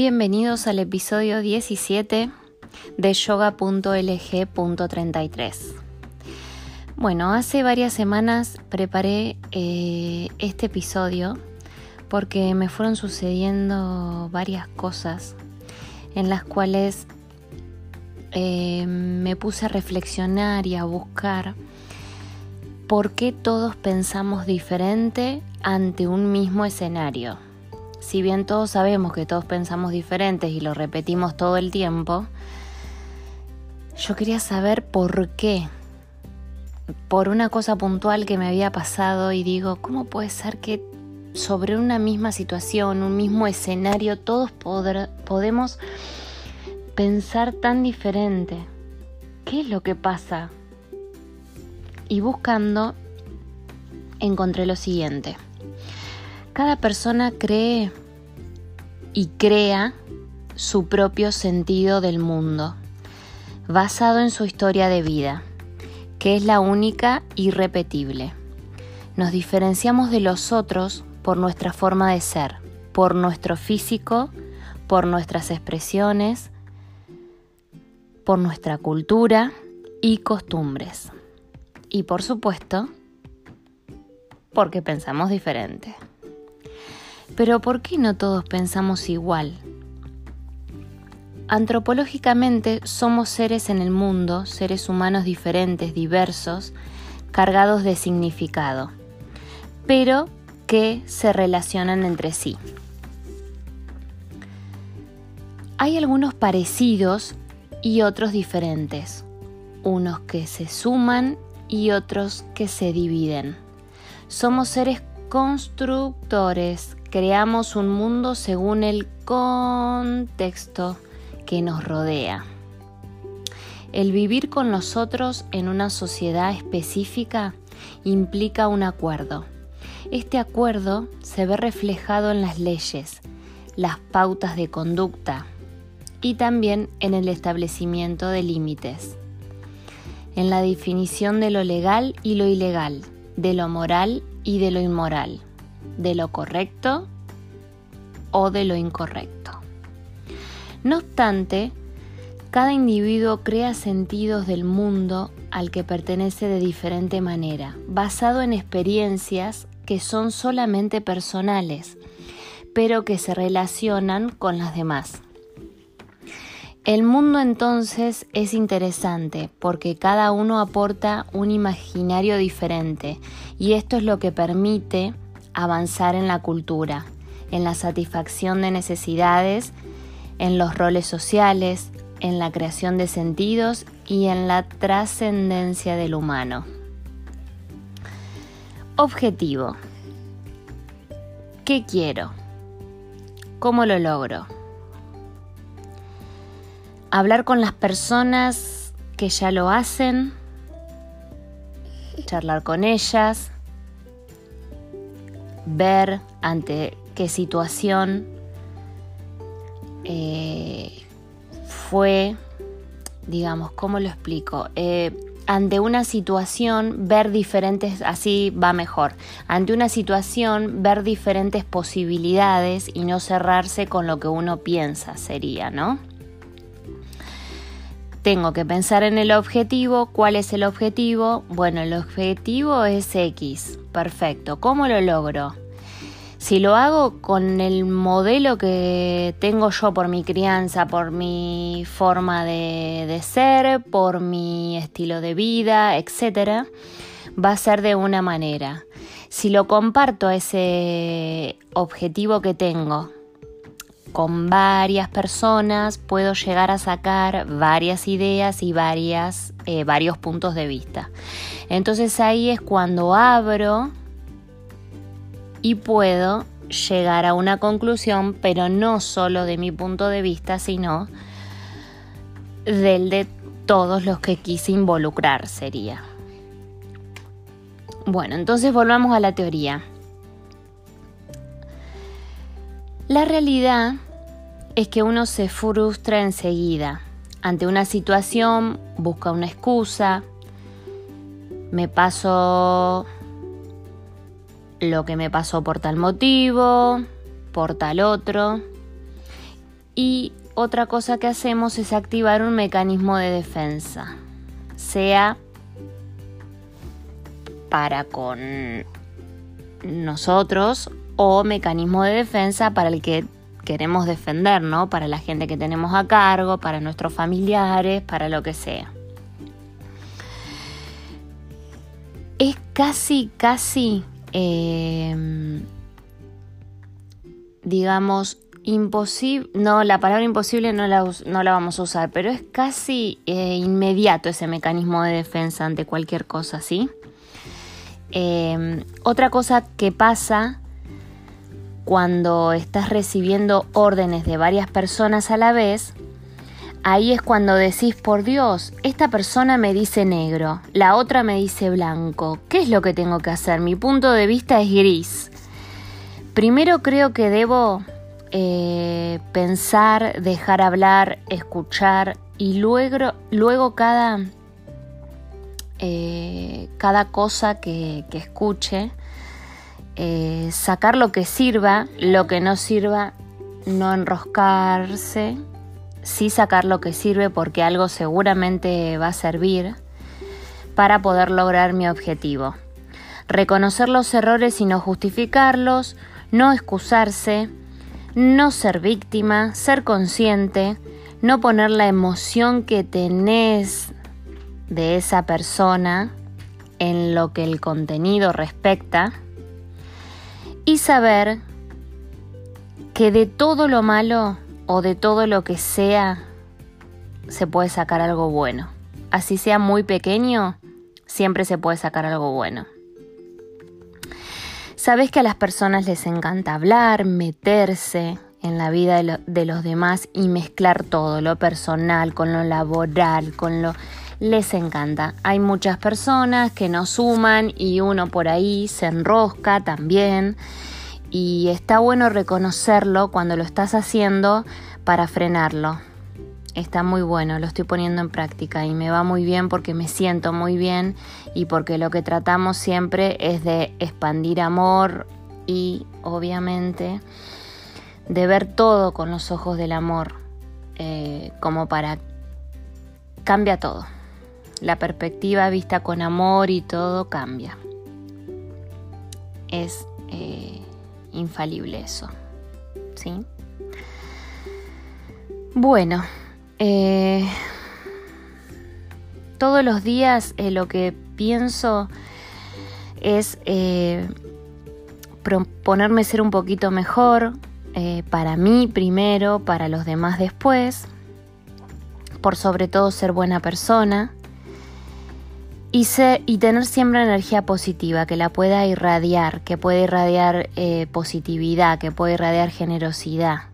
Bienvenidos al episodio 17 de yoga.lg.33. Bueno, hace varias semanas preparé eh, este episodio porque me fueron sucediendo varias cosas en las cuales eh, me puse a reflexionar y a buscar por qué todos pensamos diferente ante un mismo escenario. Si bien todos sabemos que todos pensamos diferentes y lo repetimos todo el tiempo, yo quería saber por qué. Por una cosa puntual que me había pasado y digo, ¿cómo puede ser que sobre una misma situación, un mismo escenario, todos podemos pensar tan diferente? ¿Qué es lo que pasa? Y buscando, encontré lo siguiente. Cada persona cree y crea su propio sentido del mundo, basado en su historia de vida, que es la única y repetible. Nos diferenciamos de los otros por nuestra forma de ser, por nuestro físico, por nuestras expresiones, por nuestra cultura y costumbres. Y por supuesto, porque pensamos diferente. Pero ¿por qué no todos pensamos igual? Antropológicamente somos seres en el mundo, seres humanos diferentes, diversos, cargados de significado, pero que se relacionan entre sí. Hay algunos parecidos y otros diferentes, unos que se suman y otros que se dividen. Somos seres constructores, creamos un mundo según el contexto que nos rodea. El vivir con nosotros en una sociedad específica implica un acuerdo. Este acuerdo se ve reflejado en las leyes, las pautas de conducta y también en el establecimiento de límites, en la definición de lo legal y lo ilegal, de lo moral y de lo inmoral de lo correcto o de lo incorrecto. No obstante, cada individuo crea sentidos del mundo al que pertenece de diferente manera, basado en experiencias que son solamente personales, pero que se relacionan con las demás. El mundo entonces es interesante porque cada uno aporta un imaginario diferente y esto es lo que permite avanzar en la cultura, en la satisfacción de necesidades, en los roles sociales, en la creación de sentidos y en la trascendencia del humano. Objetivo. ¿Qué quiero? ¿Cómo lo logro? Hablar con las personas que ya lo hacen, charlar con ellas, ver ante qué situación eh, fue, digamos, ¿cómo lo explico? Eh, ante una situación, ver diferentes, así va mejor, ante una situación, ver diferentes posibilidades y no cerrarse con lo que uno piensa sería, ¿no? Tengo que pensar en el objetivo. ¿Cuál es el objetivo? Bueno, el objetivo es X. Perfecto. ¿Cómo lo logro? Si lo hago con el modelo que tengo yo por mi crianza, por mi forma de, ser, por mi estilo de vida, etc., va a ser de una manera. Si lo comparto a ese objetivo que tengo con varias personas, puedo llegar a sacar varias ideas y varias, eh, varios puntos de vista. Entonces ahí es cuando abro y puedo llegar a una conclusión, pero no solo de mi punto de vista, sino del de todos los que quise involucrar sería. Bueno, entonces volvamos a la teoría. La realidad es que uno se frustra enseguida. Ante una situación busca una excusa, me paso lo que me pasó por tal motivo, por tal otro. Y otra cosa que hacemos es activar un mecanismo de defensa, sea para con nosotros o mecanismo de defensa para el que queremos defender, ¿no? Para la gente que tenemos a cargo, para nuestros familiares, para lo que sea. Es casi, casi, em, digamos, imposible, no, la palabra imposible no la, no la, vamos a usar, pero es casi eh, inmediato ese mecanismo de defensa ante cualquier cosa, ¿sí? Em, otra cosa que pasa cuando estás recibiendo órdenes de varias personas a la vez, ahí es cuando decís, por Dios, esta persona me dice negro, la otra me dice blanco, ¿qué es lo que tengo que hacer? Mi punto de vista es gris. Primero creo que debo eh, pensar, dejar hablar, escuchar y luego, luego cada, eh, cada cosa que, escuche, eh, sacar lo que sirva, lo que no sirva, no enroscarse, sí sacar lo que sirve porque algo seguramente va a servir para poder lograr mi objetivo. Reconocer los errores y no justificarlos, no excusarse, no ser víctima, ser consciente, no poner la emoción que tenés de esa persona en lo que el contenido respecta y saber que de todo lo malo o de todo lo que sea se puede sacar algo bueno. Así sea muy pequeño, siempre se puede sacar algo bueno. Sabes que a las personas les encanta hablar, meterse en la vida de, los demás y mezclar todo, lo personal con lo laboral, con lo... Les encanta. Hay muchas personas que no suman y uno por ahí se enrosca también. Y está bueno reconocerlo cuando lo estás haciendo para frenarlo. Está muy bueno, lo estoy poniendo en práctica y me va muy bien porque me siento muy bien y porque lo que tratamos siempre es de expandir amor y obviamente de ver todo con los ojos del amor, eh, como para cambia todo. La perspectiva vista con amor y todo cambia. Es eh, infalible eso. ¿Sí? Bueno, eh, todos los días eh, lo que pienso es proponerme ser un poquito mejor, para mí primero, para los demás después, por sobre todo ser buena persona y, tener siempre energía positiva, que la pueda irradiar, que pueda irradiar positividad, que pueda irradiar generosidad.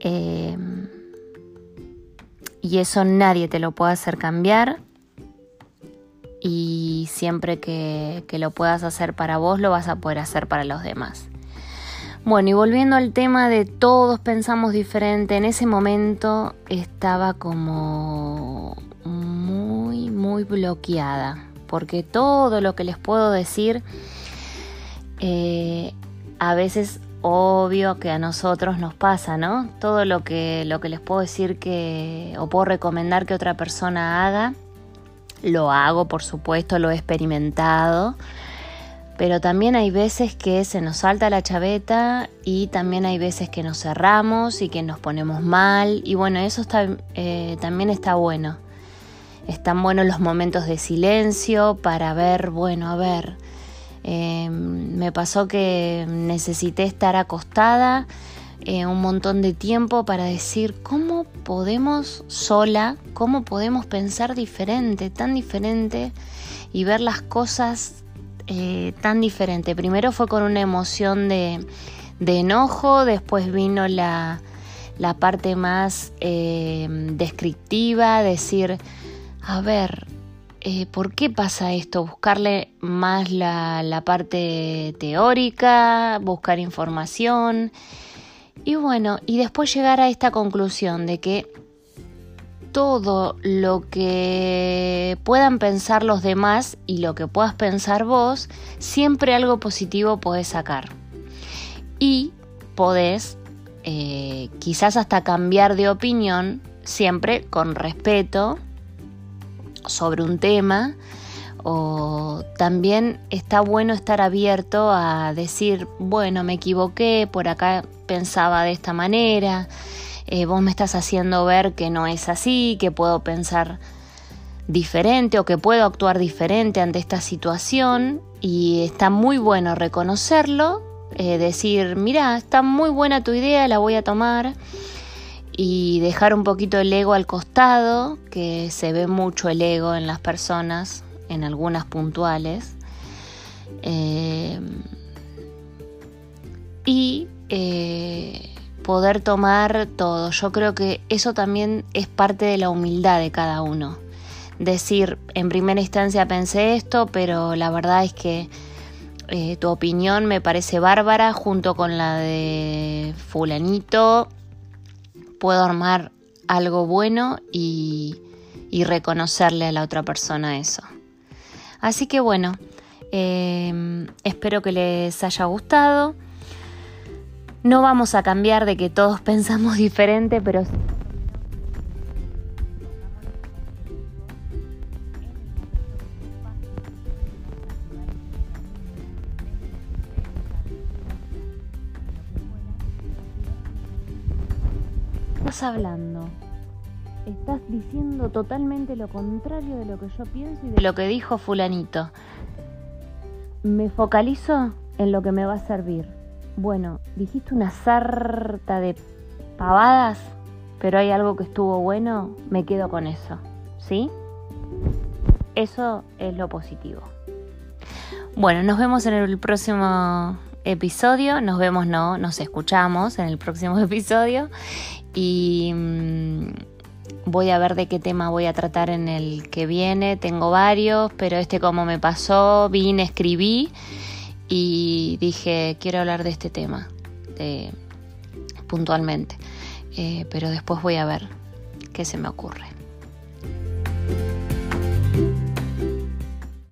Em, y eso nadie te lo puede hacer cambiar. Y siempre que, que lo puedas hacer para vos, lo vas a poder hacer para los demás. Bueno, y volviendo al tema de todos pensamos diferente, en ese momento estaba como bloqueada, porque todo lo que les puedo decir eh, a veces obvio que a nosotros nos pasa, ¿no? Todo lo que, lo que les puedo decir que, o puedo recomendar que otra persona haga, lo hago, por supuesto, lo he experimentado, pero también hay veces que se nos salta la chaveta y también hay veces que nos cerramos y que nos ponemos mal, y bueno, eso está, eh, también está bueno. Están buenos los momentos de silencio para ver, bueno, a ver, Em, me pasó que necesité estar acostada eh, un montón de tiempo para decir cómo podemos sola, cómo podemos pensar diferente, tan diferente y ver las cosas eh, tan diferente. Primero fue con una emoción de, enojo, después vino la, parte más eh, descriptiva, decir, a ver, eh, ¿por qué pasa esto? Buscarle más la, parte teórica, buscar información. Y bueno, y después llegar a esta conclusión de que todo lo que puedan pensar los demás y lo que puedas pensar vos, siempre algo positivo podés sacar. Y podés eh, quizás hasta cambiar de opinión, siempre con respeto sobre un tema. O también está bueno estar abierto a decir, bueno, me equivoqué, por acá pensaba de esta manera, eh, vos me estás haciendo ver que no es así, que puedo pensar diferente o que puedo actuar diferente ante esta situación y está muy bueno reconocerlo, eh, decir, mira, está muy buena tu idea, la voy a tomar y dejar un poquito el ego al costado, que se ve mucho el ego en las personas, en algunas puntuales. Eh, y eh, poder tomar todo. Yo creo que eso también es parte de la humildad de cada uno decir, en primera instancia pensé esto, pero la verdad es que eh, tu opinión me parece bárbara junto con la de fulanito. Puedo armar algo bueno y, reconocerle a la otra persona eso. Así que bueno, em, espero que les haya gustado. No vamos a cambiar de que todos pensamos diferente, pero hablando? Estás diciendo totalmente lo contrario de lo que yo pienso y de lo que dijo fulanito. Me focalizo en lo que me va a servir. Bueno, dijiste una sarta de pavadas, pero hay algo que estuvo bueno, me quedo con eso. ¿Sí? Eso es lo positivo. Bueno, nos vemos en el próximo episodio. Nos vemos, no, nos escuchamos en el próximo episodio y mm, voy a ver de qué tema voy a tratar en el que viene. Tengo varios, pero este como me pasó, vine, escribí y dije, quiero hablar de este tema puntualmente. Eh, pero después voy a ver qué se me ocurre.